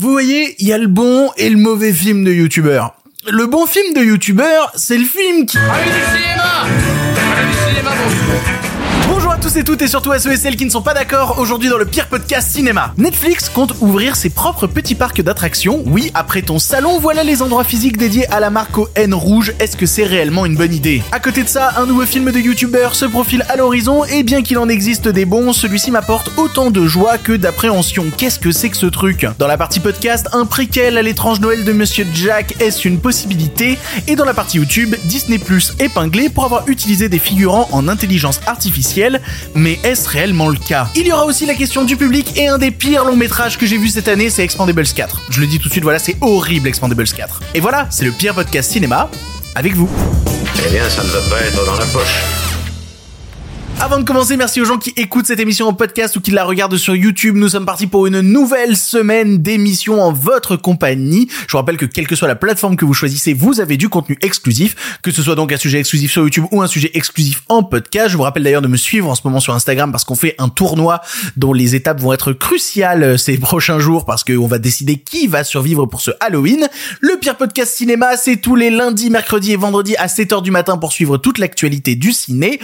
Vous voyez, il y a le bon et le mauvais film de youtubeur. Le bon film de youtubeur, c'est le film qui... Allez du cinéma tous et toutes et surtout à ceux et celles qui ne sont pas d'accord aujourd'hui dans le pire podcast cinéma. Netflix compte ouvrir ses propres petits parcs d'attractions. Oui, après ton salon, voilà les endroits physiques dédiés à la marque au N rouge. Est-ce que c'est réellement une bonne idée? À côté de ça, un nouveau film de youtubeur se profile à l'horizon et bien qu'il en existe des bons, celui-ci m'apporte autant de joie que d'appréhension. Qu'est-ce que c'est que ce truc? Dans la partie podcast, un préquel à l'étrange Noël de Monsieur Jack, est-ce une possibilité? Et dans la partie YouTube, Disney Plus épinglé pour avoir utilisé des figurants en intelligence artificielle. Mais est-ce réellement le cas? Il y aura aussi la question du public et un des pires longs métrages que j'ai vu cette année, c'est Expandables 4. Je le dis tout de suite, voilà, c'est horrible Expandables 4. Et voilà, c'est le pire podcast cinéma avec vous. Eh bien, ça ne va pas être dans la poche. Avant de commencer, merci aux gens qui écoutent cette émission en podcast ou qui la regardent sur YouTube. Nous sommes partis pour une nouvelle semaine d'émission en votre compagnie. Je vous rappelle que quelle que soit la plateforme que vous choisissez, vous avez du contenu exclusif, que ce soit donc un sujet exclusif sur YouTube ou un sujet exclusif en podcast. Je vous rappelle d'ailleurs de me suivre en ce moment sur Instagram parce qu'on fait un tournoi dont les étapes vont être cruciales ces prochains jours parce qu'on va décider qui va survivre pour ce Halloween. Le pire podcast cinéma, c'est tous les lundis, mercredis et vendredis à 7h du matin pour suivre toute l'actualité du ciné.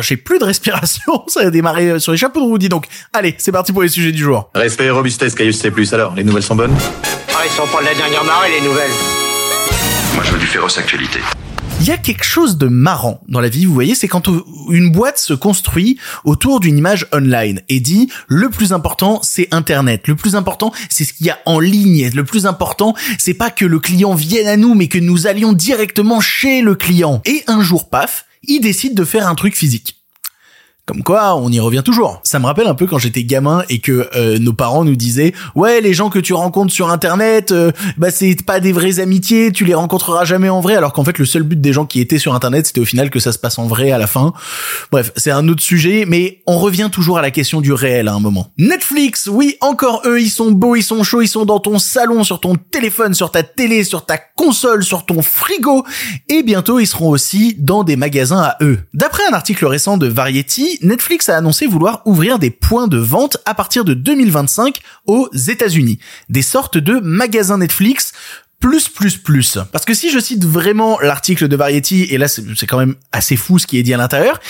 J'ai plus respiration, ça a démarré sur les chapeaux de roue, dis donc. Allez, c'est parti pour les sujets du jour. Respect et robustesse, Caius C+. Alors, les nouvelles sont bonnes? Ah, ils sont pas de la dernière marée, les nouvelles Moi, je veux du féroce actualité. Il y a quelque chose de marrant dans la vie, vous voyez, c'est quand une boîte se construit autour d'une image online et dit le plus important c'est internet, le plus important c'est ce qu'il y a en ligne, le plus important c'est pas que le client vienne à nous mais que nous allions directement chez le client. Et un jour paf, il décide de faire un truc physique. Comme quoi, on y revient toujours. Ça me rappelle un peu quand j'étais gamin et que euh, nos parents nous disaient "Ouais, les gens que tu rencontres sur internet, euh, bah c'est pas des vraies amitiés, tu les rencontreras jamais en vrai." Alors qu'en fait, le seul but des gens qui étaient sur internet, c'était au final que ça se passe en vrai à la fin. Bref, c'est un autre sujet, mais on revient toujours à la question du réel à un moment. Netflix, oui, encore eux, ils sont beaux, ils sont chauds, ils sont dans ton salon, sur ton téléphone, sur ta télé, sur ta console, sur ton frigo, et bientôt ils seront aussi dans des magasins à eux. D'après un article récent de Variety, Netflix a annoncé vouloir ouvrir des points de vente à partir de 2025 aux États-Unis. Des sortes de magasins Netflix plus plus plus. Parce que si je cite vraiment l'article de Variety, et là c'est quand même assez fou ce qui est dit à l'intérieur,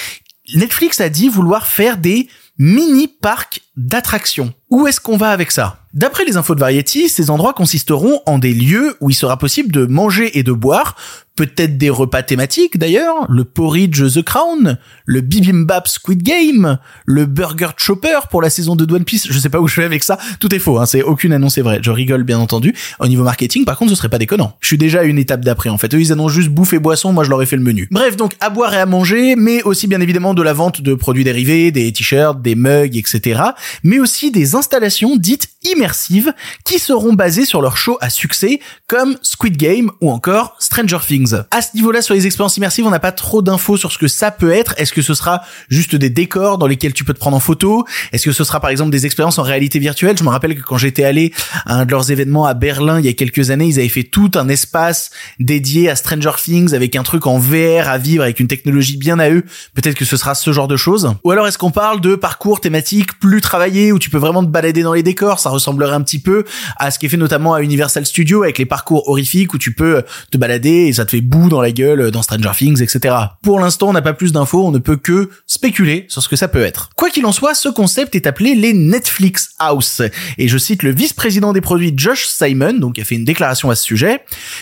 Netflix a dit vouloir faire des mini parcs d'attractions. Où est-ce qu'on va avec ça? D'après les infos de Variety, ces endroits consisteront en des lieux où il sera possible de manger et de boire, peut-être des repas thématiques d'ailleurs, le porridge The Crown, le bibimbap Squid Game, le burger chopper pour la saison de One Piece, je sais pas où je vais avec ça, tout est faux, hein, c'est aucune annonce est vraie, je rigole bien entendu. Au niveau marketing, par contre, ce serait pas déconnant. Je suis déjà à une étape d'après en fait, eux ils annoncent juste bouffe et boisson, moi je leur ai fait le menu. Bref, donc à boire et à manger, mais aussi bien évidemment de la vente de produits dérivés, des t-shirts, des mugs, etc. Mais aussi des installations dites immersives qui seront basées sur leurs shows à succès comme Squid Game ou encore Stranger Things. À ce niveau-là, sur les expériences immersives, on n'a pas trop d'infos sur ce que ça peut être. Est-ce que ce sera juste des décors dans lesquels tu peux te prendre en photo? Est-ce que ce sera par exemple des expériences en réalité virtuelle? Je me rappelle que quand j'étais allé à un de leurs événements à Berlin il y a quelques années, ils avaient fait tout un espace dédié à Stranger Things avec un truc en VR à vivre avec une technologie bien à eux. Peut-être que ce sera ce genre de choses. Ou alors est-ce qu'on parle de parcours thématiques plus travaillés où tu peux vraiment te balader dans les décors Ça ressemblerait un petit peu à ce qui est fait notamment à Universal Studios avec les parcours horrifiques où tu peux te balader et ça te fait boue dans la gueule dans Stranger Things, etc. Pour l'instant, on n'a pas plus d'infos, on ne peut que spéculer sur ce que ça peut être. Quoi qu'il en soit, ce concept est appelé les Netflix House. Et je cite le vice-président des produits Josh Simon, donc qui a fait une déclaration à ce sujet.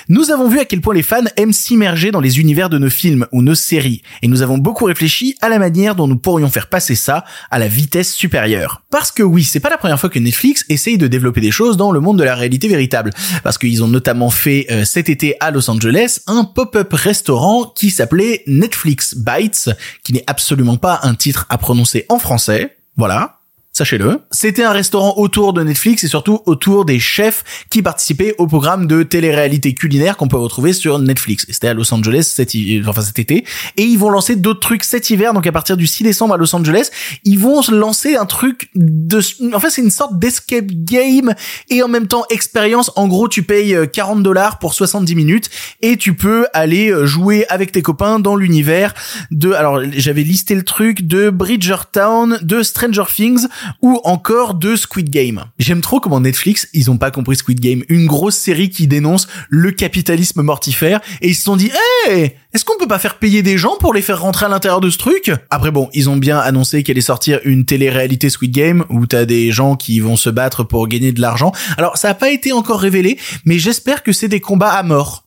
Nous avons vu à quel point les fans aiment s'immerger dans les univers de nos films ou nos séries. Et nous avons beaucoup réfléchi à la manière dont nous pourrions faire passer ça à la vitesse supérieure. Parce que oui, c'est pas la première fois que Netflix essaye de développer des choses dans le monde de la réalité véritable. Parce qu'ils ont notamment fait euh, cet été à Los Angeles un pop-up restaurant qui s'appelait Netflix Bites, qui n'est absolument pas un titre à prononcer en français. Voilà. Sachez-le. C'était un restaurant autour de Netflix et surtout autour des chefs qui participaient au programme de télé-réalité culinaire qu'on peut retrouver sur Netflix. Et C'était à Los Angeles cet, enfin, cet été. Et ils vont lancer d'autres trucs cet hiver. Donc à partir du 6 décembre à Los Angeles, ils vont lancer un truc de, en fait, c'est une sorte d'escape game et en même temps expérience. En gros, tu payes 40 dollars pour 70 minutes et tu peux aller jouer avec tes copains dans l'univers de, alors j'avais listé le truc de Bridgertown, de Stranger Things, ou encore de Squid Game. J'aime trop comment Netflix, ils ont pas compris Squid Game, une grosse série qui dénonce le capitalisme mortifère et ils se sont dit "Hey, est-ce qu'on peut pas faire payer des gens pour les faire rentrer à l'intérieur de ce truc? Après bon, ils ont bien annoncé qu'elle allait sortir une télé-réalité Squid Game où t'as des gens qui vont se battre pour gagner de l'argent. Alors ça a pas été encore révélé, mais j'espère que c'est des combats à mort.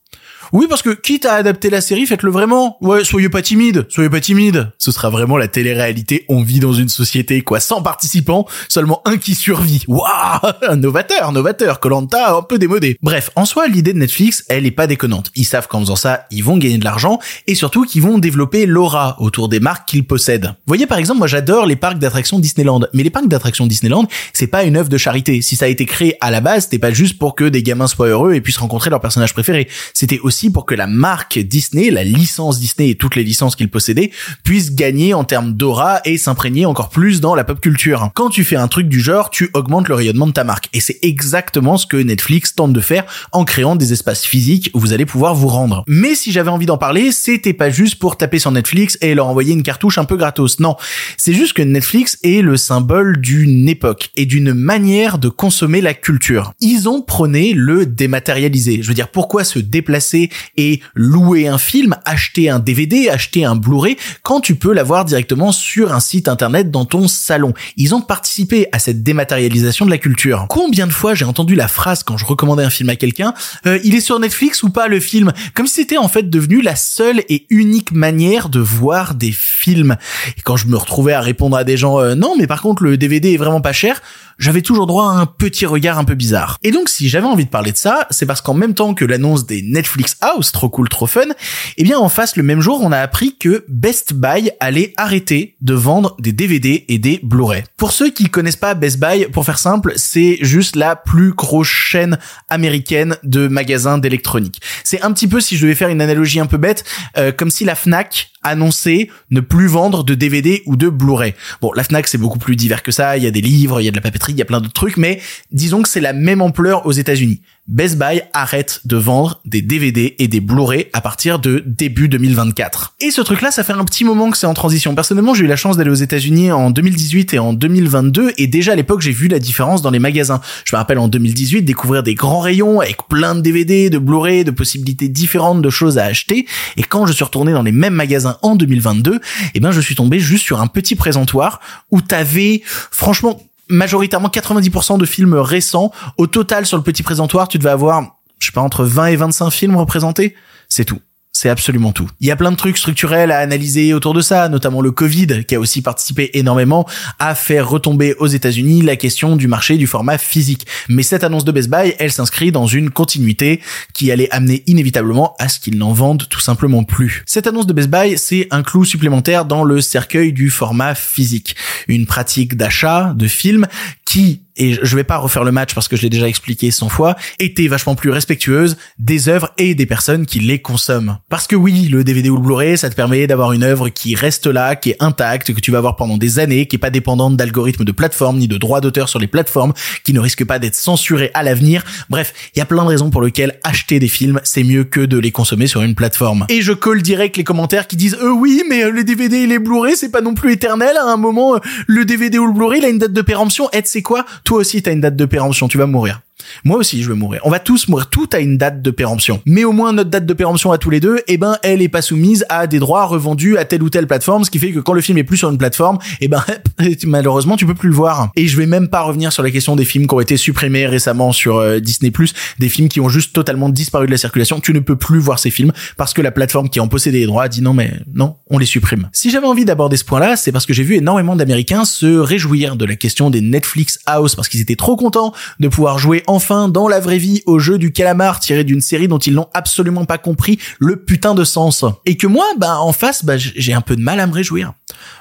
Oui, parce que quitte à adapter la série, faites-le vraiment. Ouais, soyez pas timide, soyez pas timide. Ce sera vraiment la télé-réalité. On vit dans une société, quoi, sans participants, seulement un qui survit. Waouh Novateur, novateur, Colanta, un peu démodé. Bref, en soi, l'idée de Netflix, elle est pas déconnante. Ils savent qu'en faisant ça, ils vont gagner de l'argent, et surtout qu'ils vont développer l'aura autour des marques qu'ils possèdent. Vous voyez, par exemple, moi j'adore les parcs d'attractions Disneyland, mais les parcs d'attractions Disneyland, c'est pas une œuvre de charité. Si ça a été créé à la base, c'était pas juste pour que des gamins soient heureux et puissent rencontrer leur personnage préféré. C'était aussi pour que la marque Disney, la licence Disney et toutes les licences qu'il possédait puissent gagner en termes d'aura et s'imprégner encore plus dans la pop culture. Quand tu fais un truc du genre, tu augmentes le rayonnement de ta marque. Et c'est exactement ce que Netflix tente de faire en créant des espaces physiques où vous allez pouvoir vous rendre. Mais si j'avais envie d'en parler, c'était pas juste pour taper sur Netflix et leur envoyer une cartouche un peu gratos. Non. C'est juste que Netflix est le symbole d'une époque et d'une manière de consommer la culture. Ils ont prôné le dématérialisé. Je veux dire, pourquoi se déplacer et louer un film, acheter un DVD, acheter un Blu-ray quand tu peux l'avoir directement sur un site internet dans ton salon. Ils ont participé à cette dématérialisation de la culture. Combien de fois j'ai entendu la phrase quand je recommandais un film à quelqu'un, euh, il est sur Netflix ou pas le film? Comme c'était en fait devenu la seule et unique manière de voir des films. Et quand je me retrouvais à répondre à des gens euh, non mais par contre le DVD est vraiment pas cher, j'avais toujours droit à un petit regard un peu bizarre. Et donc si j'avais envie de parler de ça, c'est parce qu'en même temps que l'annonce des Netflix House, trop cool, trop fun, eh bien en face le même jour, on a appris que Best Buy allait arrêter de vendre des DVD et des Blu-ray. Pour ceux qui connaissent pas Best Buy, pour faire simple, c'est juste la plus grosse chaîne américaine de magasins d'électronique. C'est un petit peu si je devais faire une analogie un peu bête, euh, comme si la Fnac annonçait ne plus vendre de DVD ou de Blu-ray. Bon, la Fnac c'est beaucoup plus divers que ça, il y a des livres, il y a de la papeterie, il y a plein d'autres trucs, mais disons que c'est la même ampleur aux États-Unis. Best Buy arrête de vendre des DVD et des Blu-ray à partir de début 2024. Et ce truc-là, ça fait un petit moment que c'est en transition. Personnellement, j'ai eu la chance d'aller aux États-Unis en 2018 et en 2022, et déjà à l'époque, j'ai vu la différence dans les magasins. Je me rappelle en 2018 découvrir des grands rayons avec plein de DVD, de Blu-ray, de possibilités différentes de choses à acheter. Et quand je suis retourné dans les mêmes magasins en 2022, eh ben, je suis tombé juste sur un petit présentoir où t'avais, franchement, majoritairement 90% de films récents. Au total, sur le petit présentoir, tu devais avoir, je sais pas, entre 20 et 25 films représentés. C'est tout. C'est absolument tout. Il y a plein de trucs structurels à analyser autour de ça, notamment le Covid, qui a aussi participé énormément à faire retomber aux États-Unis la question du marché du format physique. Mais cette annonce de Best Buy, elle s'inscrit dans une continuité qui allait amener inévitablement à ce qu'ils n'en vendent tout simplement plus. Cette annonce de Best Buy, c'est un clou supplémentaire dans le cercueil du format physique. Une pratique d'achat de films qui et je vais pas refaire le match parce que je l'ai déjà expliqué 100 fois, était vachement plus respectueuse des œuvres et des personnes qui les consomment. Parce que oui, le DVD ou le Blu-ray, ça te permet d'avoir une œuvre qui reste là, qui est intacte, que tu vas voir pendant des années, qui est pas dépendante d'algorithmes de plateforme ni de droits d'auteur sur les plateformes, qui ne risque pas d'être censurée à l'avenir. Bref, il y a plein de raisons pour lesquelles acheter des films, c'est mieux que de les consommer sur une plateforme. Et je colle direct les commentaires qui disent, euh oui, mais euh, les DVD et les Blu-ray, c'est pas non plus éternel. À un moment, euh, le DVD ou le Blu-ray, il a une date de péremption. Et c'est quoi? Toi aussi, t'as une date de péremption, tu vas mourir. Moi aussi, je vais mourir. On va tous mourir. Tout a une date de péremption. Mais au moins, notre date de péremption à tous les deux, eh ben, elle est pas soumise à des droits revendus à telle ou telle plateforme, ce qui fait que quand le film est plus sur une plateforme, eh ben, malheureusement, tu peux plus le voir. Et je vais même pas revenir sur la question des films qui ont été supprimés récemment sur euh, Disney+, des films qui ont juste totalement disparu de la circulation. Tu ne peux plus voir ces films parce que la plateforme qui en possédait les droits a dit non, mais non, on les supprime. Si j'avais envie d'aborder ce point-là, c'est parce que j'ai vu énormément d'Américains se réjouir de la question des Netflix House parce qu'ils étaient trop contents de pouvoir jouer enfin dans la vraie vie au jeu du calamar tiré d'une série dont ils n'ont absolument pas compris le putain de sens. Et que moi, bah, en face, bah, j'ai un peu de mal à me réjouir.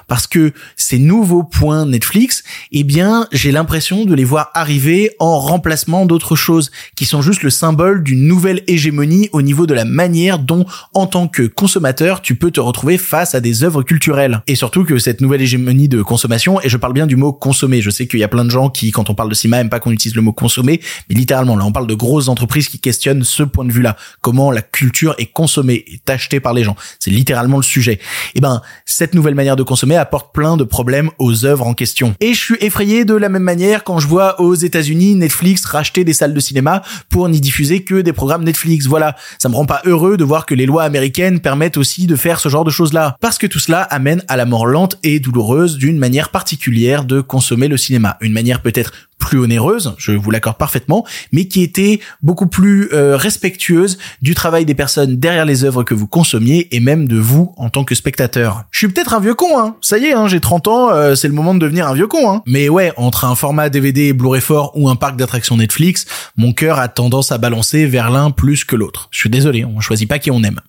Parce que ces nouveaux points Netflix, eh bien, j'ai l'impression de les voir arriver en remplacement d'autres choses qui sont juste le symbole d'une nouvelle hégémonie au niveau de la manière dont, en tant que consommateur, tu peux te retrouver face à des œuvres culturelles. Et surtout que cette nouvelle hégémonie de consommation, et je parle bien du mot consommer, je sais qu'il y a plein de gens qui, quand on parle de cinéma, aiment pas qu'on utilise le mot consommer, mais littéralement, là, on parle de grosses entreprises qui questionnent ce point de vue-là. Comment la culture est consommée, est achetée par les gens. C'est littéralement le sujet. Et ben, cette nouvelle manière de consommer apporte plein de problèmes aux œuvres en question. Et je suis effrayé de la même manière quand je vois aux États-Unis Netflix racheter des salles de cinéma pour n'y diffuser que des programmes Netflix. Voilà, ça me rend pas heureux de voir que les lois américaines permettent aussi de faire ce genre de choses-là. Parce que tout cela amène à la mort lente et douloureuse d'une manière particulière de consommer le cinéma. Une manière peut-être plus onéreuse, je vous l'accorde parfaitement, mais qui était beaucoup plus euh, respectueuse du travail des personnes derrière les œuvres que vous consommiez et même de vous en tant que spectateur. Je suis peut-être un vieux con, hein. Ça y est, hein, j'ai 30 ans, euh, c'est le moment de devenir un vieux con, hein. Mais ouais, entre un format DVD Blu-ray fort ou un parc d'attractions Netflix, mon cœur a tendance à balancer vers l'un plus que l'autre. Je suis désolé, on choisit pas qui on aime.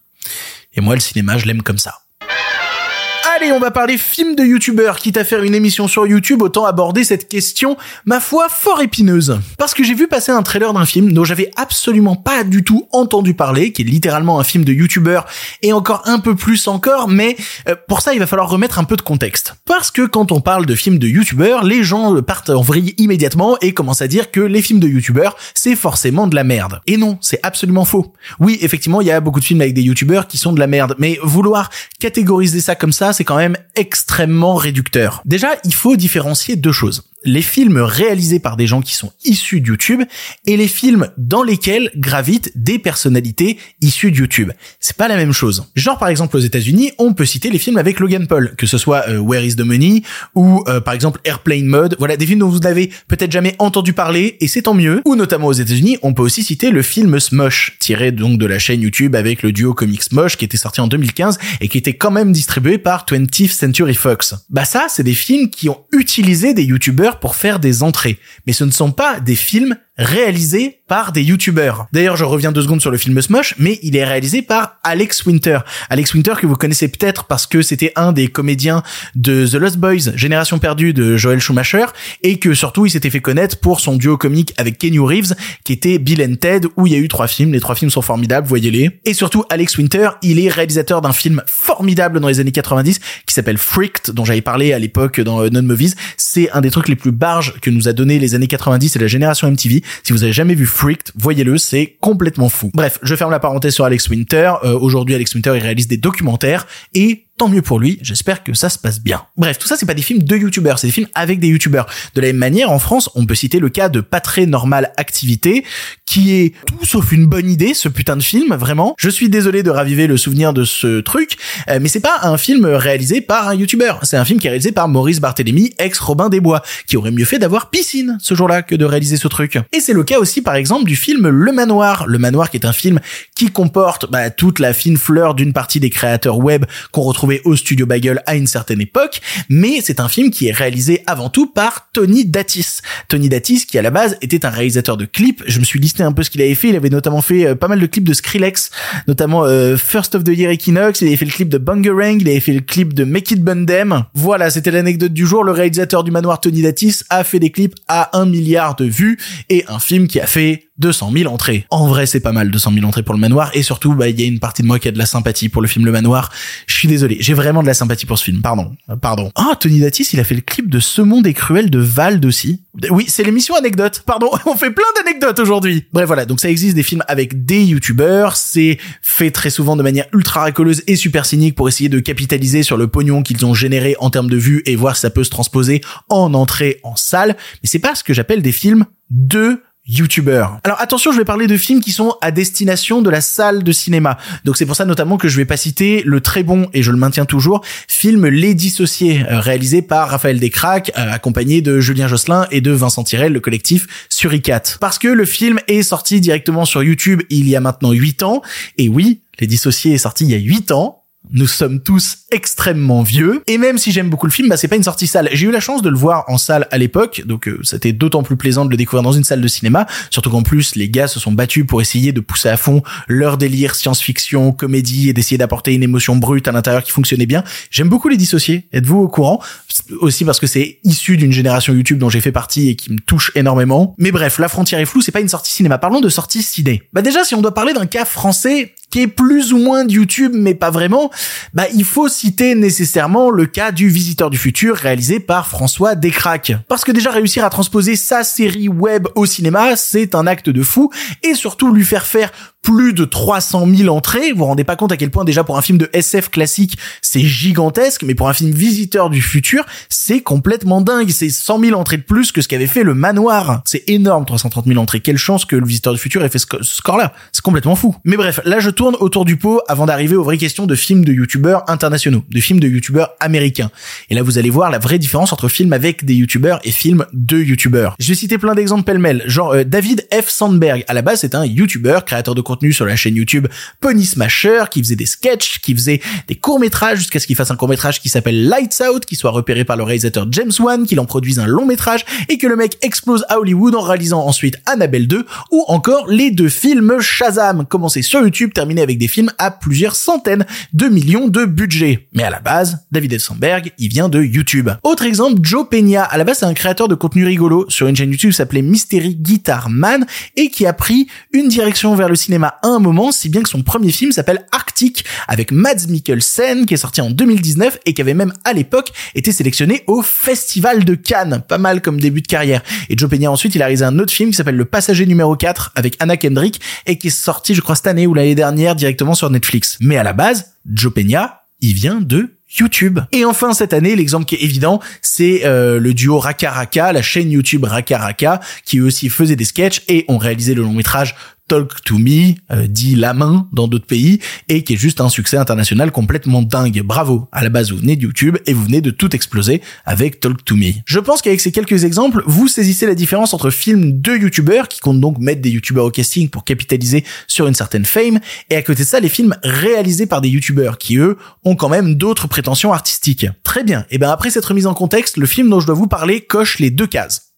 Et moi, le cinéma, je l'aime comme ça. Allez, on va parler film de youtubeurs. Quitte à faire une émission sur YouTube, autant aborder cette question, ma foi, fort épineuse. Parce que j'ai vu passer un trailer d'un film dont j'avais absolument pas du tout entendu parler, qui est littéralement un film de youtubeur, et encore un peu plus encore, mais euh, pour ça, il va falloir remettre un peu de contexte. Parce que quand on parle de films de youtubeurs, les gens partent en vrille immédiatement et commencent à dire que les films de youtubeurs, c'est forcément de la merde. Et non, c'est absolument faux. Oui, effectivement, il y a beaucoup de films avec des youtubeurs qui sont de la merde, mais vouloir catégoriser ça comme ça, c'est quand même extrêmement réducteur. Déjà, il faut différencier deux choses les films réalisés par des gens qui sont issus de YouTube et les films dans lesquels gravitent des personnalités issues de YouTube. C'est pas la même chose. Genre par exemple aux États-Unis, on peut citer les films avec Logan Paul, que ce soit euh, Where is the Money ou euh, par exemple Airplane Mode. Voilà des films dont vous n'avez peut-être jamais entendu parler et c'est tant mieux. Ou notamment aux États-Unis, on peut aussi citer le film Smosh, tiré donc de la chaîne YouTube avec le duo comics Smosh qui était sorti en 2015 et qui était quand même distribué par 20th Century Fox. Bah ça, c'est des films qui ont utilisé des Pour faire des entrées. Mais ce ne sont pas des films réalisé par des youtubeurs. D'ailleurs, je reviens deux secondes sur le film Smosh, mais il est réalisé par Alex Winter. Alex Winter que vous connaissez peut-être parce que c'était un des comédiens de The Lost Boys, Génération perdue de Joel Schumacher, et que surtout il s'était fait connaître pour son duo comique avec Kenny Reeves, qui était Bill and Ted, où il y a eu trois films. Les trois films sont formidables, voyez-les. Et surtout, Alex Winter, il est réalisateur d'un film formidable dans les années 90 qui s'appelle Freaked, dont j'avais parlé à l'époque dans Non Movies. C'est un des trucs les plus barges que nous a donné les années 90 et la génération MTV. Si vous avez jamais vu Freaked, voyez-le, c'est complètement fou. Bref, je ferme la parenthèse sur Alex Winter. Euh, aujourd'hui, Alex Winter, il réalise des documentaires et tant mieux pour lui, j'espère que ça se passe bien. Bref, tout ça c'est pas des films de youtubeurs, c'est des films avec des youtubeurs. De la même manière, en France, on peut citer le cas de Pas très normal activité, qui est tout sauf une bonne idée, ce putain de film, vraiment. Je suis désolé de raviver le souvenir de ce truc, euh, mais c'est pas un film réalisé par un youtubeur, c'est un film qui est réalisé par Maurice Barthélémy, ex Robin des Bois, qui aurait mieux fait d'avoir piscine ce jour-là que de réaliser ce truc. Et c'est le cas aussi par exemple du film Le Manoir. Le Manoir qui est un film qui comporte bah, toute la fine fleur d'une partie des créateurs web qu'on retrouve au studio Bagel à une certaine époque, mais c'est un film qui est réalisé avant tout par Tony Datis. Tony Datis qui à la base était un réalisateur de clips, je me suis listé un peu ce qu'il avait fait, il avait notamment fait euh, pas mal de clips de Skrillex, notamment euh, First of the Year Equinox, il avait fait le clip de Bangerang, il avait fait le clip de Make It Bundem. Voilà, c'était l'anecdote du jour, le réalisateur du manoir Tony Datis a fait des clips à un milliard de vues et un film qui a fait 200 000 entrées. En vrai, c'est pas mal, 200 000 entrées pour le manoir. Et surtout, bah, il y a une partie de moi qui a de la sympathie pour le film Le Manoir. Je suis désolé, j'ai vraiment de la sympathie pour ce film. Pardon, euh, pardon. Ah, Tony Datis, il a fait le clip de Ce monde est cruel de Vald aussi. Oui, c'est l'émission anecdote. Pardon, on fait plein d'anecdotes aujourd'hui. Bref, voilà. Donc ça existe des films avec des youtubeurs. C'est fait très souvent de manière ultra racoleuse et super cynique pour essayer de capitaliser sur le pognon qu'ils ont généré en termes de vues et voir si ça peut se transposer en entrée en salle. Mais c'est pas ce que j'appelle des films de youtubeurs. Alors attention, je vais parler de films qui sont à destination de la salle de cinéma. Donc c'est pour ça notamment que je vais pas citer le très bon, et je le maintiens toujours, film Les Dissociés, euh, réalisé par Raphaël Descraques, euh, accompagné de Julien Josselin et de Vincent Tirel, le collectif Suricat. Parce que le film est sorti directement sur YouTube il y a maintenant 8 ans, et oui, Les Dissociés est sorti il y a 8 ans, nous sommes tous extrêmement vieux. Et même si j'aime beaucoup le film bah c'est pas une sortie salle j'ai eu la chance de le voir en salle à l'époque donc euh, c'était d'autant plus plaisant de le découvrir dans une salle de cinéma. Surtout qu'en plus les gars se sont battus pour essayer de pousser à fond leur délire science-fiction comédie et d'essayer d'apporter une émotion brute à l'intérieur qui fonctionnait bien. J'aime beaucoup les dissocier. Êtes-vous au courant? Aussi parce que c'est issu d'une génération YouTube dont j'ai fait partie et qui me touche énormément. Mais bref la frontière est floue c'est pas une sortie cinéma. Parlons de sortie ciné. Bah déjà si on doit parler d'un cas français qui est plus ou moins de YouTube, mais pas vraiment, bah, il faut citer nécessairement le cas du Visiteur du Futur réalisé par François Descraques. Parce que déjà réussir à transposer sa série web au cinéma, c'est un acte de fou, et surtout lui faire faire plus de 300 000 entrées. Vous vous rendez pas compte à quel point déjà pour un film de SF classique, c'est gigantesque, mais pour un film visiteur du futur, c'est complètement dingue. C'est 100 000 entrées de plus que ce qu'avait fait le Manoir. C'est énorme, 330 000 entrées. Quelle chance que le visiteur du futur ait fait ce score-là. C'est complètement fou. Mais bref, là je tourne autour du pot avant d'arriver aux vraies questions de films de youtubeurs internationaux, de films de youtubeurs américains. Et là vous allez voir la vraie différence entre films avec des youtubeurs et films de youtubeurs. Je vais citer plein d'exemples pêle-mêle, genre euh, David F. Sandberg. À la base, c'est un youtubeur, créateur de contenu sur la chaîne YouTube Pony Smasher, qui faisait des sketchs, qui faisait des courts-métrages jusqu'à ce qu'il fasse un court-métrage qui s'appelle Lights Out, qui soit repéré par le réalisateur James Wan, qu'il en produise un long-métrage et que le mec explose à Hollywood en réalisant ensuite Annabelle 2 ou encore les deux films Shazam, commencés sur YouTube, terminés avec des films à plusieurs centaines de millions de budget. Mais à la base, David F. Sandberg, il vient de YouTube. Autre exemple, Joe Peña. À la base, c'est un créateur de contenu rigolo sur une chaîne YouTube s'appelait Mystery Guitar Man et qui a pris une direction vers le cinéma à un moment, si bien que son premier film s'appelle Arctic avec Mads Mikkelsen qui est sorti en 2019 et qui avait même à l'époque été sélectionné au Festival de Cannes. Pas mal comme début de carrière. Et Joe Peña ensuite, il a réalisé un autre film qui s'appelle Le Passager numéro 4 avec Anna Kendrick et qui est sorti, je crois, cette année ou l'année dernière directement sur Netflix. Mais à la base, Joe Peña, il vient de YouTube. Et enfin cette année, l'exemple qui est évident, c'est euh, le duo Raka Raka, la chaîne YouTube Raka Raka, qui eux aussi faisait des sketchs et ont réalisé le long métrage Talk to Me, euh, dit La Main dans d'autres pays, et qui est juste un succès international complètement dingue. Bravo. À la base, vous venez de YouTube et vous venez de tout exploser avec Talk to Me. Je pense qu'avec ces quelques exemples, vous saisissez la différence entre films de YouTubeurs, qui comptent donc mettre des YouTubeurs au casting pour capitaliser sur une certaine fame, et à côté de ça, les films réalisés par des YouTubeurs, qui eux, ont quand même d'autres prétentions artistiques. Très bien. Et bien après cette remise en contexte, le film dont je dois vous parler coche les deux cases.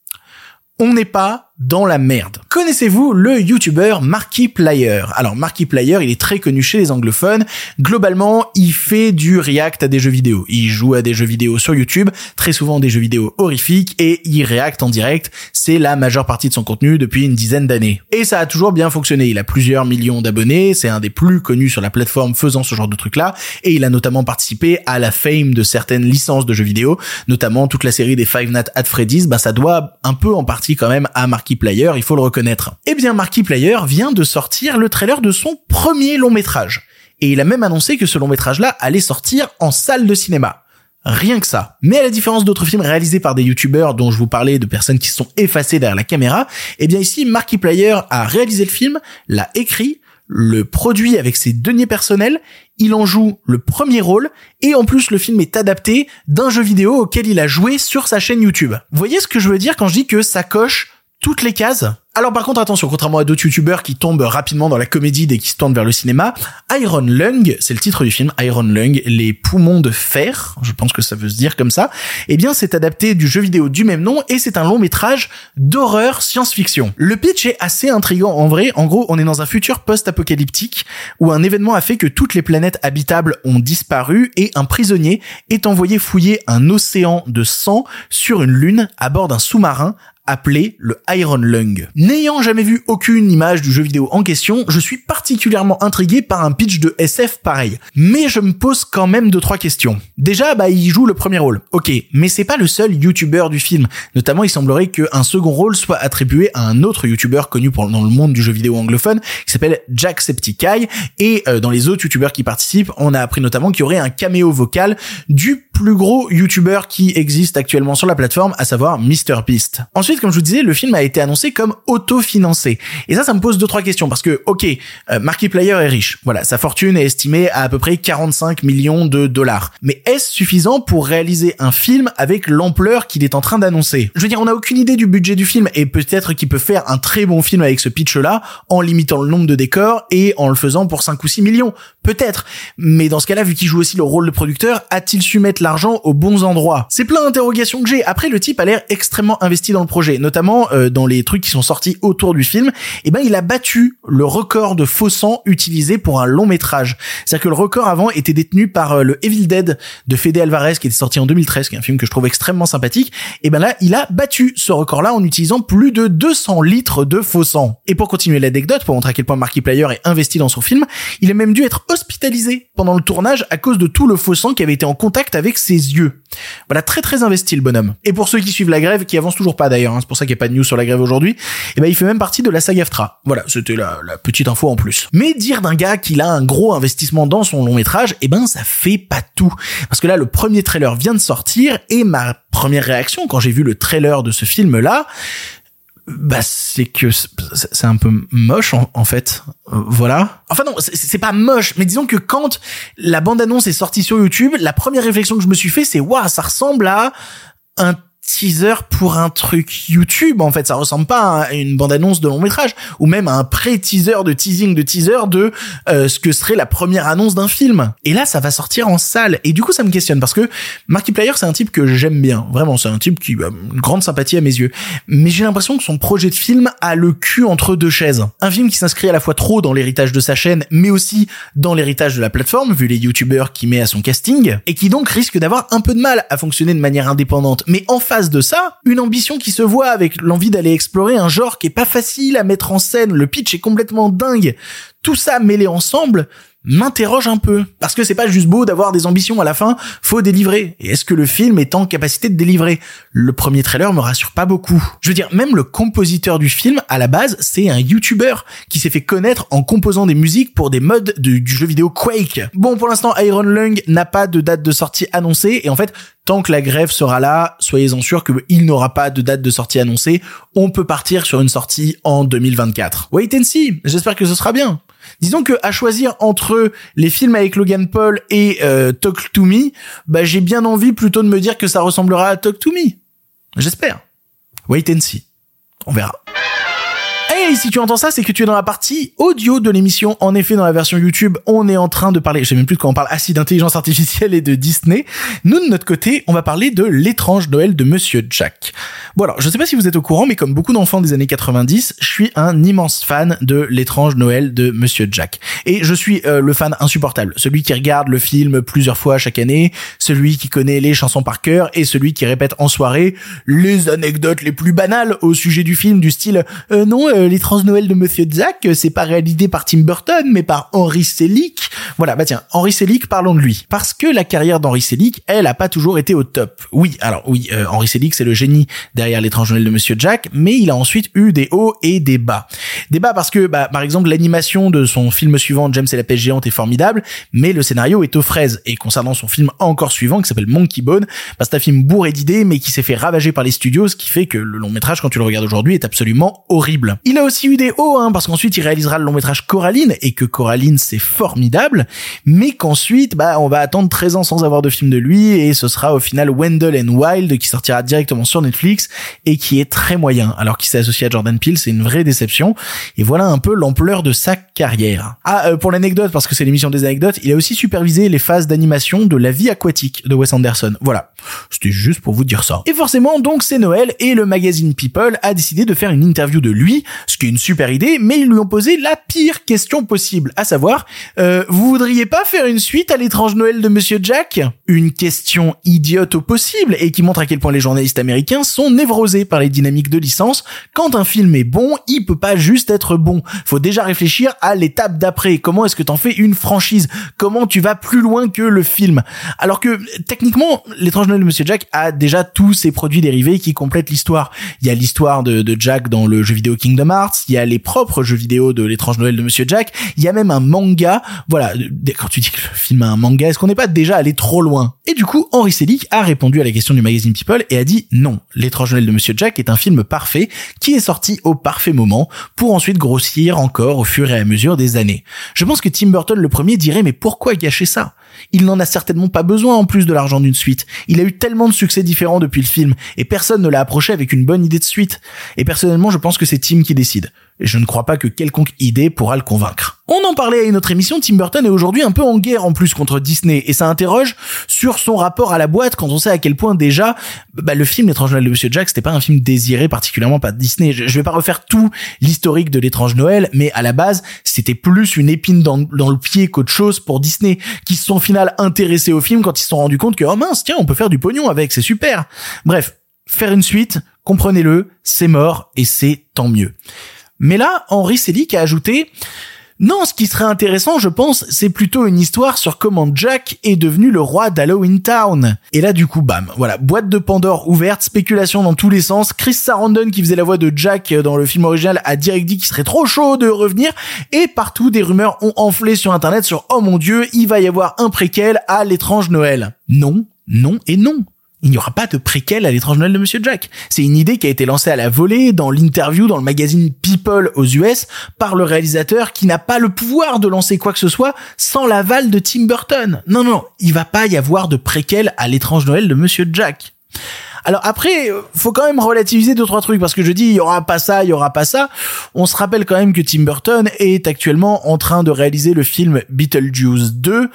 On n'est pas dans la merde. Connaissez-vous le YouTuber Markiplier? Alors Markiplier, il est très connu chez les anglophones. Globalement, il fait du react à des jeux vidéo. Il joue à des jeux vidéo sur YouTube, très souvent des jeux vidéo horrifiques, et il react en direct. C'est la majeure partie de son contenu depuis une dizaine d'années. Et ça a toujours bien fonctionné. Il a plusieurs millions d'abonnés, c'est un des plus connus sur la plateforme faisant ce genre de trucs-là, et il a notamment participé à la fame de certaines licences de jeux vidéo, notamment toute la série des Five Nights at Freddy's. Bah ça doit un peu en partie quand même à Markiplier Player, il faut le reconnaître. Eh bien, Markiplier vient de sortir le trailer de son premier long métrage. Et il a même annoncé que ce long métrage-là allait sortir en salle de cinéma. Rien que ça. Mais à la différence d'autres films réalisés par des youtubeurs dont je vous parlais de personnes qui sont effacées derrière la caméra, eh bien ici, Markiplier a réalisé le film, l'a écrit, le produit avec ses deniers personnels, il en joue le premier rôle, et en plus le film est adapté d'un jeu vidéo auquel il a joué sur sa chaîne YouTube. Vous voyez ce que je veux dire quand je dis que ça coche toutes les cases. Alors par contre attention, contrairement à d'autres youtubeurs qui tombent rapidement dans la comédie dès qu'ils se tournent vers le cinéma, Iron Lung, c'est le titre du film, Iron Lung, les poumons de fer, je pense que ça veut se dire comme ça, eh bien c'est adapté du jeu vidéo du même nom et c'est un long métrage d'horreur science-fiction. Le pitch est assez intrigant en vrai, en gros on est dans un futur post-apocalyptique où un événement a fait que toutes les planètes habitables ont disparu et un prisonnier est envoyé fouiller un océan de sang sur une lune à bord d'un sous-marin appelé le Iron Lung. N'ayant jamais vu aucune image du jeu vidéo en question, je suis particulièrement intrigué par un pitch de SF pareil. Mais je me pose quand même deux trois questions. Déjà, bah il joue le premier rôle. Ok, mais c'est pas le seul YouTuber du film. Notamment, il semblerait qu'un second rôle soit attribué à un autre YouTuber connu dans le monde du jeu vidéo anglophone, qui s'appelle Jacksepticeye. Et euh, dans les autres YouTubers qui participent, on a appris notamment qu'il y aurait un caméo vocal du plus gros YouTuber qui existe actuellement sur la plateforme, à savoir MrBeast. Ensuite, comme je vous disais, le film a été annoncé comme auto-financé. Et ça, ça me pose deux trois questions parce que, ok, euh, Markiplier est riche. Voilà, sa fortune est estimée à à peu près 45 millions de dollars. Mais est-ce suffisant pour réaliser un film avec l'ampleur qu'il est en train d'annoncer? Je veux dire, on n'a aucune idée du budget du film et peut-être qu'il peut faire un très bon film avec ce pitch-là en limitant le nombre de décors et en le faisant pour 5 ou 6 millions. Peut-être. Mais dans ce cas-là, vu qu'il joue aussi le rôle de producteur, a-t-il su mettre l'argent aux bons endroits C'est plein d'interrogations que j'ai. Après, le type a l'air extrêmement investi dans le projet notamment euh, dans les trucs qui sont sortis autour du film, et eh ben il a battu le record de faux sang utilisé pour un long métrage. C'est-à-dire que le record avant était détenu par euh, le Evil Dead de Fede Alvarez qui était sorti en 2013, qui est un film que je trouve extrêmement sympathique. Et ben là, il a battu ce record-là en utilisant plus de 200 litres de faux sang. Et pour continuer l'anecdote, pour montrer à quel point Markiplier est investi dans son film, il a même dû être hospitalisé pendant le tournage à cause de tout le faux sang qui avait été en contact avec ses yeux. Voilà, très très investi le bonhomme. Et pour ceux qui suivent la grève, qui avance toujours pas d'ailleurs, hein, c'est pour ça qu'il n'y a pas de news sur la grève aujourd'hui, eh ben il fait même partie de la saga AFTRA. Voilà, c'était la, la petite info en plus. Mais dire d'un gars qu'il a un gros investissement dans son long métrage, eh ben ça fait pas tout. Parce que là, le premier trailer vient de sortir et ma première réaction quand j'ai vu le trailer de ce film là, bah c'est que c'est un peu moche en, fait. Euh, voilà. Enfin non c'est pas moche mais disons que quand la bande annonce est sortie sur YouTube la première réflexion que je me suis fait c'est waouh ça ressemble à un teaser pour un truc YouTube en fait ça ressemble pas à une bande annonce de long métrage ou même à un pré-teaser de teasing de teaser de euh, ce que serait la première annonce d'un film. Et là ça va sortir en salle. Et du coup ça me questionne parce que Markiplier c'est un type que j'aime bien. Vraiment c'est un type qui a une grande sympathie à mes yeux. Mais j'ai l'impression que son projet de film a le cul entre deux chaises. Un film qui s'inscrit à la fois trop dans l'héritage de sa chaîne mais aussi dans l'héritage de la plateforme vu les youtubeurs qu'il met à son casting et qui donc risque d'avoir un peu de mal à fonctionner de manière indépendante. Mais en face de ça, une ambition qui se voit avec l'envie d'aller explorer un genre qui est pas facile à mettre en scène, le pitch est complètement dingue. Tout ça mêlé ensemble, m'interroge un peu. Parce que c'est pas juste beau d'avoir des ambitions à la fin, faut délivrer. Et est-ce que le film est en capacité de délivrer? Le premier trailer me rassure pas beaucoup. Je veux dire, même le compositeur du film, à la base, c'est un YouTuber qui s'est fait connaître en composant des musiques pour des modes du jeu vidéo Quake. Bon, pour l'instant, Iron Lung n'a pas de date de sortie annoncée, et en fait, tant que la grève sera là, soyez-en sûrs qu'il n'aura pas de date de sortie annoncée. On peut partir sur une sortie en 2024. Wait and see. J'espère que ce sera bien. Disons que à choisir entre les films avec Logan Paul et euh, Talk to Me, bah j'ai bien envie plutôt de me dire que ça ressemblera à Talk to Me. J'espère. Wait and see. On verra. Et si tu entends ça, c'est que tu es dans la partie audio de l'émission. En effet, dans la version YouTube, on est en train de parler, je sais même plus de quoi on parle, assis d'intelligence artificielle et de Disney. Nous, de notre côté, on va parler de l'étrange Noël de Monsieur Jack. Bon alors, je sais pas si vous êtes au courant, mais comme beaucoup d'enfants des années 90, je suis un immense fan de l'étrange Noël de Monsieur Jack. Et je suis euh, le fan insupportable, celui qui regarde le film plusieurs fois chaque année, celui qui connaît les chansons par cœur et celui qui répète en soirée les anecdotes les plus banales au sujet du film du style euh, non euh, l'étrange Noël de Monsieur Jack c'est pas réalisé par Tim Burton mais par Henry Selick. Voilà, bah tiens, Henry Selick, parlons de lui parce que la carrière d'Henry Selick, elle a pas toujours été au top. Oui, alors oui, Henry Selick c'est le génie derrière l'étrange Noël de Monsieur Jack, mais il a ensuite eu des hauts et des bas. Des bas parce que, bah, par exemple, l'animation de son film suivant, James et la pêche géante, est formidable, mais le scénario est aux fraises. Et concernant son film encore suivant, qui s'appelle Monkey Bone, bah, c'est un film bourré d'idées, mais qui s'est fait ravager par les studios, ce qui fait que le long métrage, quand tu le regardes aujourd'hui, est absolument horrible. Aussi eu des hauts, hein, parce qu'ensuite il réalisera le long métrage Coraline, et que Coraline c'est formidable, mais qu'ensuite, bah, on va attendre 13 ans sans avoir de film de lui, et ce sera au final Wendell and Wild, qui sortira directement sur Netflix, et qui est très moyen. Alors qu'il s'est associé à Jordan Peele, c'est une vraie déception. Et voilà un peu l'ampleur de sa carrière. Ah, euh, pour l'anecdote, parce que c'est l'émission des anecdotes, il a aussi supervisé les phases d'animation de La vie aquatique de Wes Anderson. Voilà. C'était juste pour vous dire ça. Et forcément, donc c'est Noël et le magazine People a décidé de faire une interview de lui, qui est une super idée, mais ils lui ont posé la pire question possible, à savoir, euh, vous voudriez pas faire une suite à l'étrange Noël de Monsieur Jack? Une question idiote au possible et qui montre à quel point les journalistes américains sont névrosés par les dynamiques de licence. Quand un film est bon, il peut pas juste être bon. Faut déjà réfléchir à l'étape d'après. Comment est-ce que t'en fais une franchise? Comment tu vas plus loin que le film? Alors que techniquement, l'étrange Noël de Monsieur Jack a déjà tous ses produits dérivés qui complètent l'histoire. Il y a l'histoire de, de Jack dans le jeu vidéo Kingdom Hearts. Il y a les propres jeux vidéo de l'étrange Noël de Monsieur Jack. Il y a même un manga. Voilà. Quand tu dis que le film a un manga, est-ce qu'on n'est pas déjà allé trop loin? Et du coup, Henry Selick a répondu à la question du magazine People et a dit non. L'étrange Noël de Monsieur Jack est un film parfait qui est sorti au parfait moment pour ensuite grossir encore au fur et à mesure des années. Je pense que Tim Burton le premier dirait mais pourquoi gâcher ça? Il n'en a certainement pas besoin en plus de l'argent d'une suite. Il a eu tellement de succès différents depuis le film, et personne ne l'a approché avec une bonne idée de suite. Et personnellement, je pense que c'est Tim qui décide. Je ne crois pas que quelconque idée pourra le convaincre. On en parlait à une autre émission, Tim Burton est aujourd'hui un peu en guerre en plus contre Disney, et ça interroge sur son rapport à la boîte quand on sait à quel point déjà, bah, le film L'étrange Noël de Monsieur Jack, c'était pas un film désiré particulièrement par Disney. Je, vais pas refaire tout l'historique de l'étrange Noël, mais à la base, c'était plus une épine dans, le pied qu'autre chose pour Disney, qui se sont final intéressés au film quand ils se sont rendus compte que, oh mince, tiens, on peut faire du pognon avec, c'est super. Bref, faire une suite, comprenez-le, c'est mort, et c'est tant mieux. Mais là, Henri Selick a ajouté Non, ce qui serait intéressant, je pense, c'est plutôt une histoire sur comment Jack est devenu le roi d'Halloween Town. Et là, du coup, bam, voilà, boîte de Pandore ouverte, spéculation dans tous les sens. Chris Sarandon, qui faisait la voix de Jack dans le film original, a direct dit qu'il serait trop chaud de revenir. Et partout, des rumeurs ont enflé sur Internet sur « Oh mon dieu, il va y avoir un préquel à l'étrange Noël ». Non, non et non il n'y aura pas de préquel à l'étrange Noël de Monsieur Jack. C'est une idée qui a été lancée à la volée dans l'interview dans le magazine People aux US par le réalisateur qui n'a pas le pouvoir de lancer quoi que ce soit sans l'aval de Tim Burton. Non, non, il va pas y avoir de préquel à l'étrange Noël de Monsieur Jack. Alors après, faut quand même relativiser deux trois trucs parce que je dis il y aura pas ça, il y aura pas ça. On se rappelle quand même que Tim Burton est actuellement en train de réaliser le film Beetlejuice 2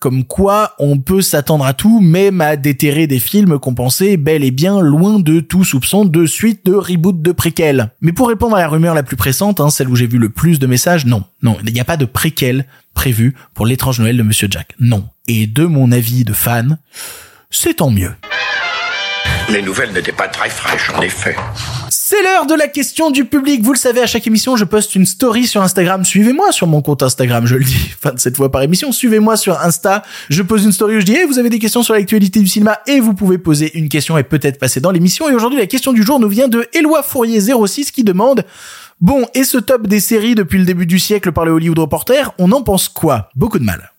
comme quoi on peut s'attendre à tout, même à déterrer des films qu'on pensait bel et bien loin de tout soupçon de suite, de reboot, de préquel. Mais pour répondre à la rumeur la plus pressante, hein, celle où j'ai vu le plus de messages, non, non, il n'y a pas de préquel prévu pour l'étrange Noël de Monsieur Jack, non. Et de mon avis de fan, c'est tant mieux. Les nouvelles n'étaient pas très fraîches, en effet. C'est l'heure de la question du public. Vous le savez, à chaque émission, je poste une story sur Instagram. Suivez-moi sur mon compte Instagram, je le dis. Enfin, cette fois par émission. Suivez-moi sur Insta. Je pose une story où je dis, hey, vous avez des questions sur l'actualité du cinéma et vous pouvez poser une question et peut-être passer dans l'émission. Et aujourd'hui, la question du jour nous vient de Éloi Fourier 06 qui demande Bon, et ce top des séries depuis le début du siècle par le Hollywood Reporter, on en pense quoi? Beaucoup de mal.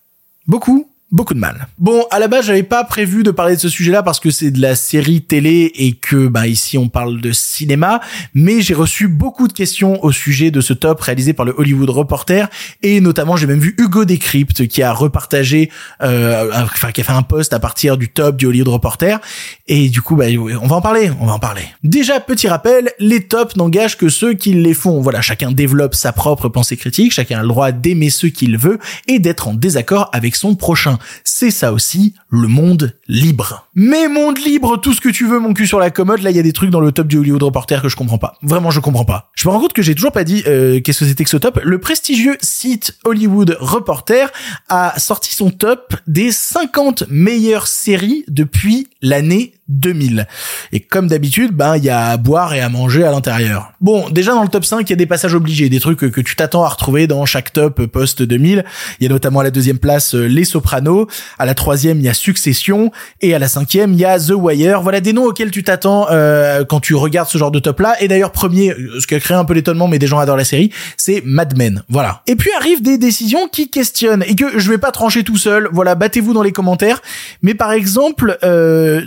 Beaucoup beaucoup de mal. Bon, à la base, j'avais pas prévu de parler de ce sujet-là parce que c'est de la série télé et que bah ici on parle de cinéma, mais j'ai reçu beaucoup de questions au sujet de ce top réalisé par le Hollywood Reporter et notamment j'ai même vu Hugo Décrypte qui a repartagé euh, enfin qui a fait un post à partir du top du Hollywood Reporter et du coup bah on va en parler, on va en parler. Déjà petit rappel, les tops n'engagent que ceux qui les font. Voilà, chacun développe sa propre pensée critique, chacun a le droit d'aimer ce qu'il veut et d'être en désaccord avec son prochain. C'est ça aussi, le monde libre. Mais monde libre, tout ce que tu veux, mon cul sur la commode, là il y a des trucs dans le top du Hollywood Reporter que je comprends pas. Vraiment, je comprends pas. Je me rends compte que j'ai toujours pas dit euh, qu'est-ce que c'était que ce top. Le prestigieux site Hollywood Reporter a sorti son top des 50 meilleures séries depuis l'année 2000. Et comme d'habitude, ben il y a à boire et à manger à l'intérieur. Bon, déjà dans le top 5, il y a des passages obligés, des trucs que, tu t'attends à retrouver dans chaque top post 2000. Il y a notamment à la deuxième place euh, Les Sopranos, à la troisième il y a Succession et à la cinquième il y a The Wire. Voilà des noms auxquels tu t'attends euh, quand tu regardes ce genre de top là. Et d'ailleurs premier, euh, ce qui a créé un peu l'étonnement, mais des gens adorent la série, c'est Mad Men. Voilà. Et puis arrivent des décisions qui questionnent et que je vais pas trancher tout seul. Voilà, battez-vous dans les commentaires. Mais par exemple. Euh,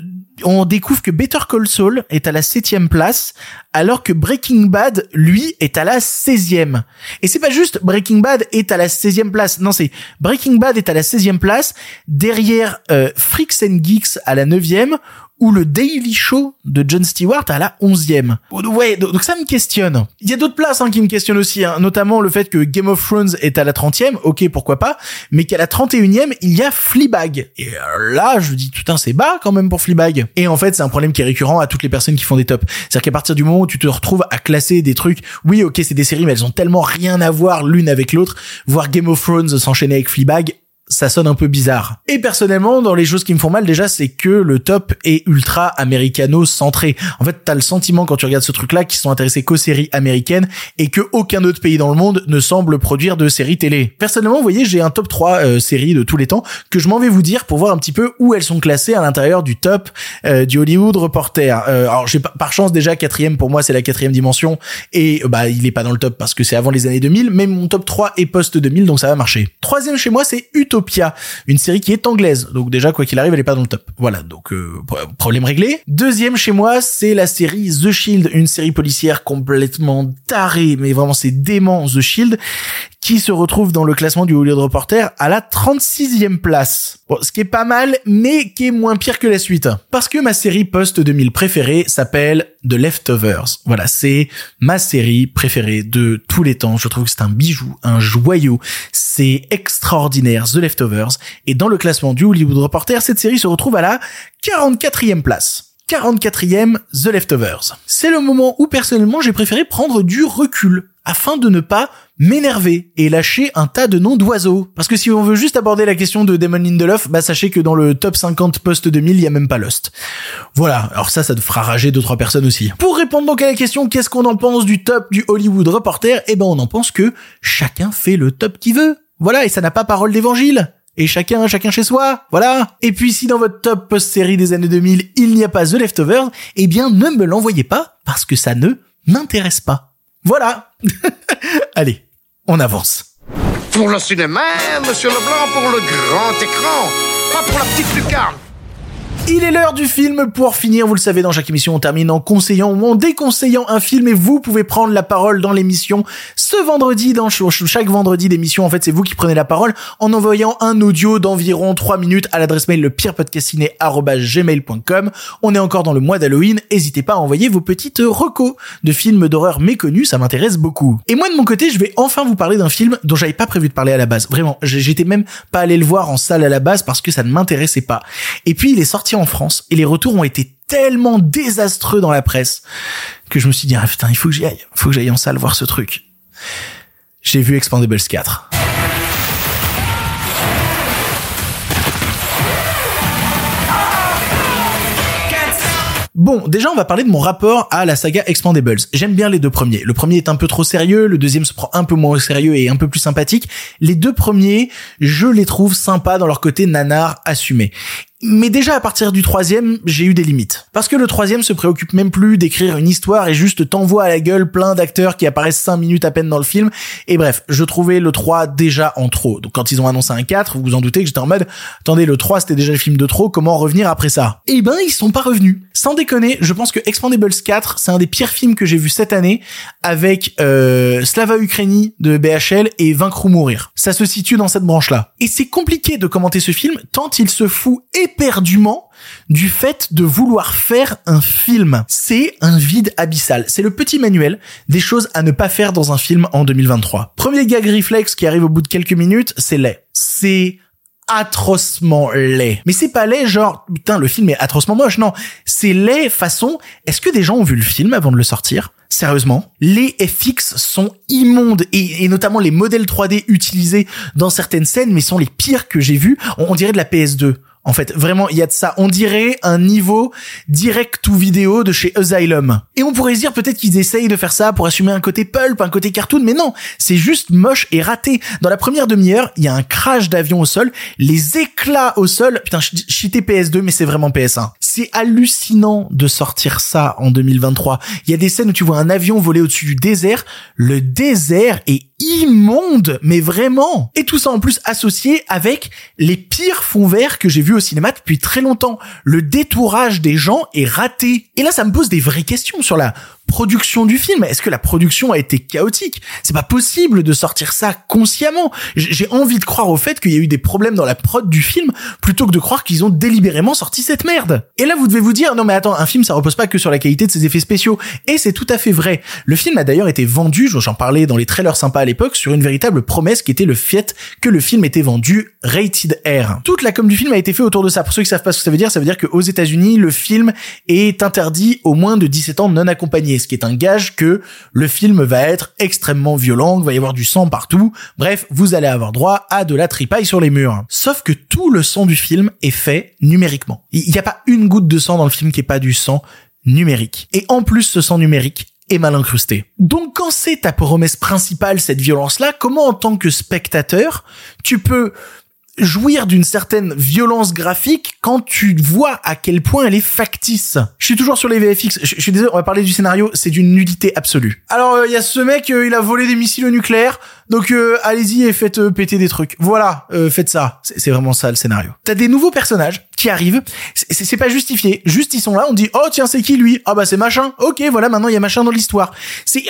on découvre que Better Call Saul est à la septième place, alors que Breaking Bad, lui, est à la 16e. Et c'est pas juste Breaking Bad est à la 16e place. Non, c'est Breaking Bad est à la 16e place, derrière euh, Freaks and Geeks à la 9e, ou le Daily Show de Jon Stewart à la 11e. Ouais, donc ça me questionne. Il y a d'autres places hein, qui me questionnent aussi, hein, notamment le fait que Game of Thrones est à la 30e, ok, pourquoi pas, mais qu'à la 31e, il y a Fleabag. Et euh, là, je dis, putain, c'est bas quand même pour Fleabag. Et en fait, c'est un problème qui est récurrent à toutes les personnes qui font des tops. C'est-à-dire qu'à partir du moment où tu te retrouves à classer des trucs, oui, ok, c'est des séries, mais elles ont tellement rien à voir l'une avec l'autre, voir Game of Thrones s'enchaîner avec Fleabag, ça sonne un peu bizarre. Et personnellement, dans les choses qui me font mal déjà, c'est que le top est ultra américano-centré. En fait, t'as le sentiment quand tu regardes ce truc-là qu'ils sont intéressés qu'aux séries américaines et que aucun autre pays dans le monde ne semble produire de séries télé. Personnellement, vous voyez, j'ai un top 3 euh, séries de tous les temps que je m'en vais vous dire pour voir un petit peu où elles sont classées à l'intérieur du top euh, du Hollywood Reporter. Euh, alors, j'ai par chance déjà quatrième pour moi, c'est la quatrième dimension et bah il est pas dans le top parce que c'est avant les années 2000, mais mon top 3 est post 2000 donc ça va marcher. Troisième chez moi, c'est Utopia une série qui est anglaise. Donc déjà, quoi qu'il arrive, elle est pas dans le top. Voilà, donc euh, problème réglé. Deuxième chez moi, c'est la série The Shield, une série policière complètement tarée, mais vraiment c'est dément The Shield, qui se retrouve dans le classement du Hollywood Reporter à la 36e place. Bon, ce qui est pas mal, mais qui est moins pire que la suite. Parce que ma série post-2000 préférée s'appelle The Leftovers. Voilà, c'est ma série préférée de tous les temps. Je trouve que c'est un bijou, un joyau. C'est extraordinaire, The Leftovers. Et dans le classement du Hollywood Reporter, cette série se retrouve à la 44e place. 44e The Leftovers. C'est le moment où personnellement j'ai préféré prendre du recul afin de ne pas m'énerver et lâcher un tas de noms d'oiseaux. Parce que si on veut juste aborder la question de Damon Lindelof, bah sachez que dans le top 50 post 2000, il y a même pas Lost. Voilà, alors ça, ça te fera rager deux trois personnes aussi. Pour répondre donc à la question qu'est-ce qu'on en pense du top du Hollywood Reporter, eh ben on en pense que chacun fait le top qu'il veut. Voilà, et ça n'a pas parole d'évangile et chacun, chacun chez soi, voilà. Et puis si dans votre top post-série des années 2000, il n'y a pas The Leftovers, eh bien ne me l'envoyez pas, parce que ça ne m'intéresse pas. Voilà. Allez, on avance. Pour le cinéma, monsieur Leblanc, pour le grand écran, pas pour la petite lucarne. Il est l'heure du film pour finir. Vous le savez, dans chaque émission, on termine en conseillant ou en déconseillant un film et vous pouvez prendre la parole dans l'émission ce vendredi, dans chaque vendredi d'émission. En fait, c'est vous qui prenez la parole en envoyant un audio d'environ 3 minutes à l'adresse mail le gmail.com On est encore dans le mois d'Halloween. N'hésitez pas à envoyer vos petites recos de films d'horreur méconnus. Ça m'intéresse beaucoup. Et moi, de mon côté, je vais enfin vous parler d'un film dont j'avais pas prévu de parler à la base. Vraiment. J'étais même pas allé le voir en salle à la base parce que ça ne m'intéressait pas. Et puis, il est sorti en France et les retours ont été tellement désastreux dans la presse que je me suis dit ah putain il faut que j'y aille, il faut que j'aille en salle voir ce truc. J'ai vu Expandables 4. Bon, déjà on va parler de mon rapport à la saga Expandables. J'aime bien les deux premiers. Le premier est un peu trop sérieux, le deuxième se prend un peu moins au sérieux et un peu plus sympathique. Les deux premiers, je les trouve sympas dans leur côté nanar assumé. Mais déjà à partir du troisième, j'ai eu des limites. Parce que le troisième se préoccupe même plus d'écrire une histoire et juste t'envoie à la gueule plein d'acteurs qui apparaissent 5 minutes à peine dans le film. Et bref, je trouvais le 3 déjà en trop. Donc quand ils ont annoncé un 4, vous vous en doutez que j'étais en mode, attendez, le 3 c'était déjà le film de trop, comment revenir après ça? Eh ben, ils sont pas revenus. Sans déconner, je pense que Expandables 4, c'est un des pires films que j'ai vu cette année avec euh, Slava Ukraini de BHL et Vaincre ou mourir. Ça se situe dans cette branche-là. Et c'est compliqué de commenter ce film tant il se fout et éperdument du fait de vouloir faire un film. C'est un vide abyssal. C'est le petit manuel des choses à ne pas faire dans un film en 2023. Premier gag réflexe qui arrive au bout de quelques minutes, c'est laid. C'est atrocement laid. Mais c'est pas laid genre putain le film est atrocement moche non, c'est laid façon est-ce que des gens ont vu le film avant de le sortir? Sérieusement, les FX sont immondes et, notamment les modèles 3D utilisés dans certaines scènes mais sont les pires que j'ai vus. On dirait de la PS2. En fait, vraiment, il y a de ça. On dirait un niveau direct ou vidéo de chez Asylum. Et on pourrait se dire peut-être qu'ils essayent de faire ça pour assumer un côté pulp, un côté cartoon, mais non, c'est juste moche et raté. Dans la première demi-heure, il y a un crash d'avion au sol, les éclats au sol. Putain, cheaté PS2, mais c'est vraiment PS1. C'est hallucinant de sortir ça en 2023. Il y a des scènes où tu vois un avion voler au-dessus du désert. Le désert est immonde, mais vraiment. Et tout ça en plus associé avec les pires fonds verts que j'ai vus au cinéma depuis très longtemps. Le détourage des gens est raté. Et là, ça me pose des vraies questions sur la production du film Est-ce que la production a été chaotique? C'est pas possible de sortir ça consciemment. J'ai envie de croire au fait qu'il y a eu des problèmes dans la prod du film plutôt que de croire qu'ils ont délibérément sorti cette merde. Et là, vous devez vous dire non mais attends, un film ça repose pas que sur la qualité de ses effets spéciaux. Et c'est tout à fait vrai. Le film a d'ailleurs été vendu, j'en parlais dans les trailers sympas à l'époque, sur une véritable promesse qui était le fait que le film était vendu rated R. Toute la com du film a été faite autour de ça. Pour ceux qui savent pas ce que ça veut dire, ça veut dire qu'aux États-Unis, le film est interdit aux moins de 17 ans non accompagnés ce qui est un gage que le film va être extrêmement violent, qu'il va y avoir du sang partout. Bref, vous allez avoir droit à de la tripaille sur les murs. Sauf que tout le sang du film est fait numériquement. Il n'y a pas une goutte de sang dans le film qui est pas du sang numérique. Et en plus, ce sang numérique est mal incrusté. Donc quand c'est ta promesse principale, cette violence-là, comment en tant que spectateur, tu peux jouir d'une certaine violence graphique quand tu vois à quel point elle est factice. Je suis toujours sur les VFX. Je, suis désolé, on va parler du scénario. C'est d'une nudité absolue. Alors, il euh, y a ce mec, euh, il a volé des missiles nucléaires. Donc, euh, allez-y et faites péter des trucs. Voilà, faites ça. C'est vraiment ça le scénario. T'as des nouveaux personnages qui arrivent. C'est pas justifié. Juste, ils sont là. On dit, oh tiens, c'est qui lui? Ah bah c'est machin. Ok, voilà, maintenant il y a machin dans l'histoire. C'est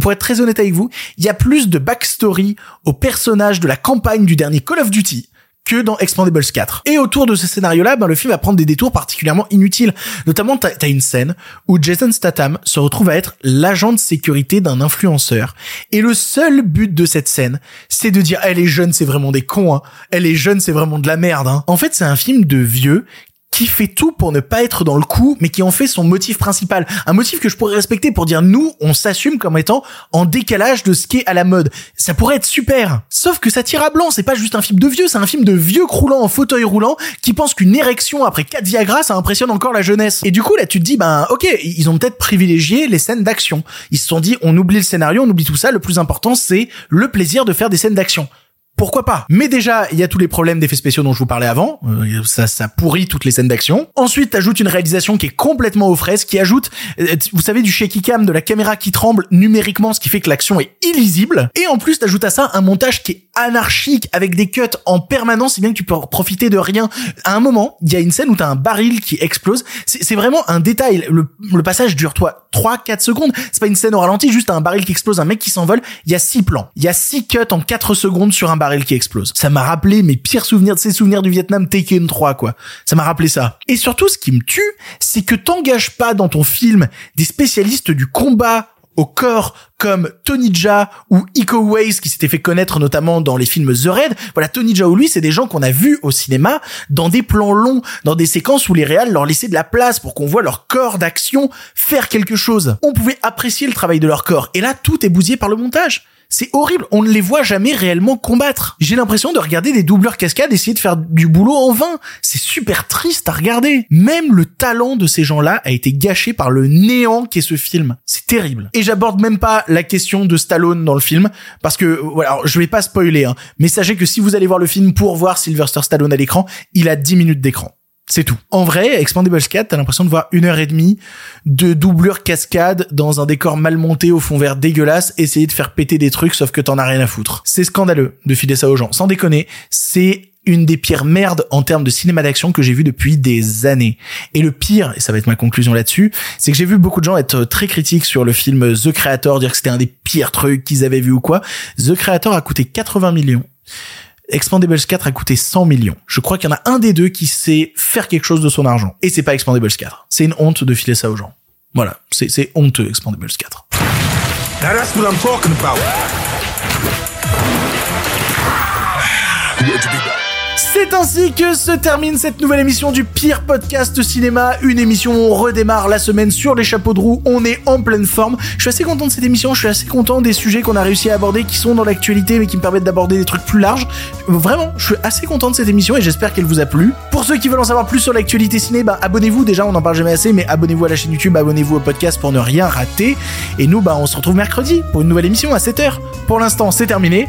pour être très honnête avec vous, il y a plus de backstory aux personnages de la campagne du dernier Call of Duty dans Expandables 4. Et autour de ce scénario-là, ben, le film va prendre des détours particulièrement inutiles. Notamment, t'as as une scène où Jason Statham se retrouve à être l'agent de sécurité d'un influenceur. Et le seul but de cette scène, c'est de dire, elle est jeune, c'est vraiment des cons, hein. Elle est jeune, c'est vraiment de la merde, hein. En fait, c'est un film de vieux qui fait tout pour ne pas être dans le coup, mais qui en fait son motif principal. Un motif que je pourrais respecter pour dire nous, on s'assume comme étant en décalage de ce qui est à la mode. Ça pourrait être super. Sauf que ça tire à blanc, c'est pas juste un film de vieux, c'est un film de vieux croulant en fauteuil roulant qui pense qu'une érection après 4 Viagra, ça impressionne encore la jeunesse. Et du coup, là, tu te dis, ben, ok, ils ont peut-être privilégié les scènes d'action. Ils se sont dit, on oublie le scénario, on oublie tout ça, le plus important, c'est le plaisir de faire des scènes d'action pourquoi pas? Mais déjà, il y a tous les problèmes d'effets spéciaux dont je vous parlais avant. Euh, ça, ça pourrit toutes les scènes d'action. Ensuite, t'ajoutes une réalisation qui est complètement aux fraises, qui ajoute, euh, vous savez, du shaky cam, de la caméra qui tremble numériquement, ce qui fait que l'action est illisible. Et en plus, t'ajoutes à ça un montage qui est anarchique, avec des cuts en permanence, si bien que tu peux profiter de rien. À un moment, il y a une scène où t'as un baril qui explose. C'est vraiment un détail. Le, le passage dure, toi, 3-4 secondes. C'est pas une scène au ralenti, juste un baril qui explose, un mec qui s'envole. Il y a 6 plans. Il y a 6 cuts en 4 secondes sur un baril qui explose. Ça m'a rappelé mes pires souvenirs de ces souvenirs du Vietnam Taken 3, quoi. Ça m'a rappelé ça. Et surtout, ce qui me tue, c'est que t'engages pas dans ton film des spécialistes du combat au corps comme Tony Jaa ou Iko Uwais qui s'était fait connaître notamment dans les films The Raid. Voilà, Tony Jaa ou lui, c'est des gens qu'on a vus au cinéma dans des plans longs, dans des séquences où les réals leur laissaient de la place pour qu'on voit leur corps d'action faire quelque chose. On pouvait apprécier le travail de leur corps. Et là, tout est bousillé par le montage. C'est horrible, on ne les voit jamais réellement combattre. J'ai l'impression de regarder des doubleurs cascades essayer de faire du boulot en vain. C'est super triste à regarder. Même le talent de ces gens-là a été gâché par le néant qu'est ce film. C'est terrible. Et j'aborde même pas la question de Stallone dans le film, parce que, voilà, je vais pas spoiler, hein, mais sachez que si vous allez voir le film pour voir Sylvester Stallone à l'écran, il a 10 minutes d'écran. C'est tout. En vrai, Expandables 4, t'as l'impression de voir une heure et demie de doublure cascade dans un décor mal monté au fond vert dégueulasse, essayer de faire péter des trucs sauf que t'en as rien à foutre. C'est scandaleux de filer ça aux gens. Sans déconner, c'est une des pires merdes en termes de cinéma d'action que j'ai vu depuis des années. Et le pire, et ça va être ma conclusion là-dessus, c'est que j'ai vu beaucoup de gens être très critiques sur le film The Creator, dire que c'était un des pires trucs qu'ils avaient vu ou quoi. The Creator a coûté 80 millions. Expandables 4 a coûté 100 millions. Je crois qu'il y en a un des deux qui sait faire quelque chose de son argent. Et c'est pas Expandables 4. C'est une honte de filer ça aux gens. Voilà. C'est honteux, Expandables 4. that's what I'm talking about. C'est ainsi que se termine cette nouvelle émission du pire podcast cinéma, une émission où on redémarre la semaine sur les chapeaux de roue, on est en pleine forme. Je suis assez content de cette émission, je suis assez content des sujets qu'on a réussi à aborder qui sont dans l'actualité mais qui me permettent d'aborder des trucs plus larges. Vraiment, je suis assez content de cette émission et j'espère qu'elle vous a plu. Pour ceux qui veulent en savoir plus sur l'actualité ciné, bah abonnez-vous déjà, on en parle jamais assez mais abonnez-vous à la chaîne YouTube, abonnez-vous au podcast pour ne rien rater et nous bah on se retrouve mercredi pour une nouvelle émission à 7h. Pour l'instant, c'est terminé.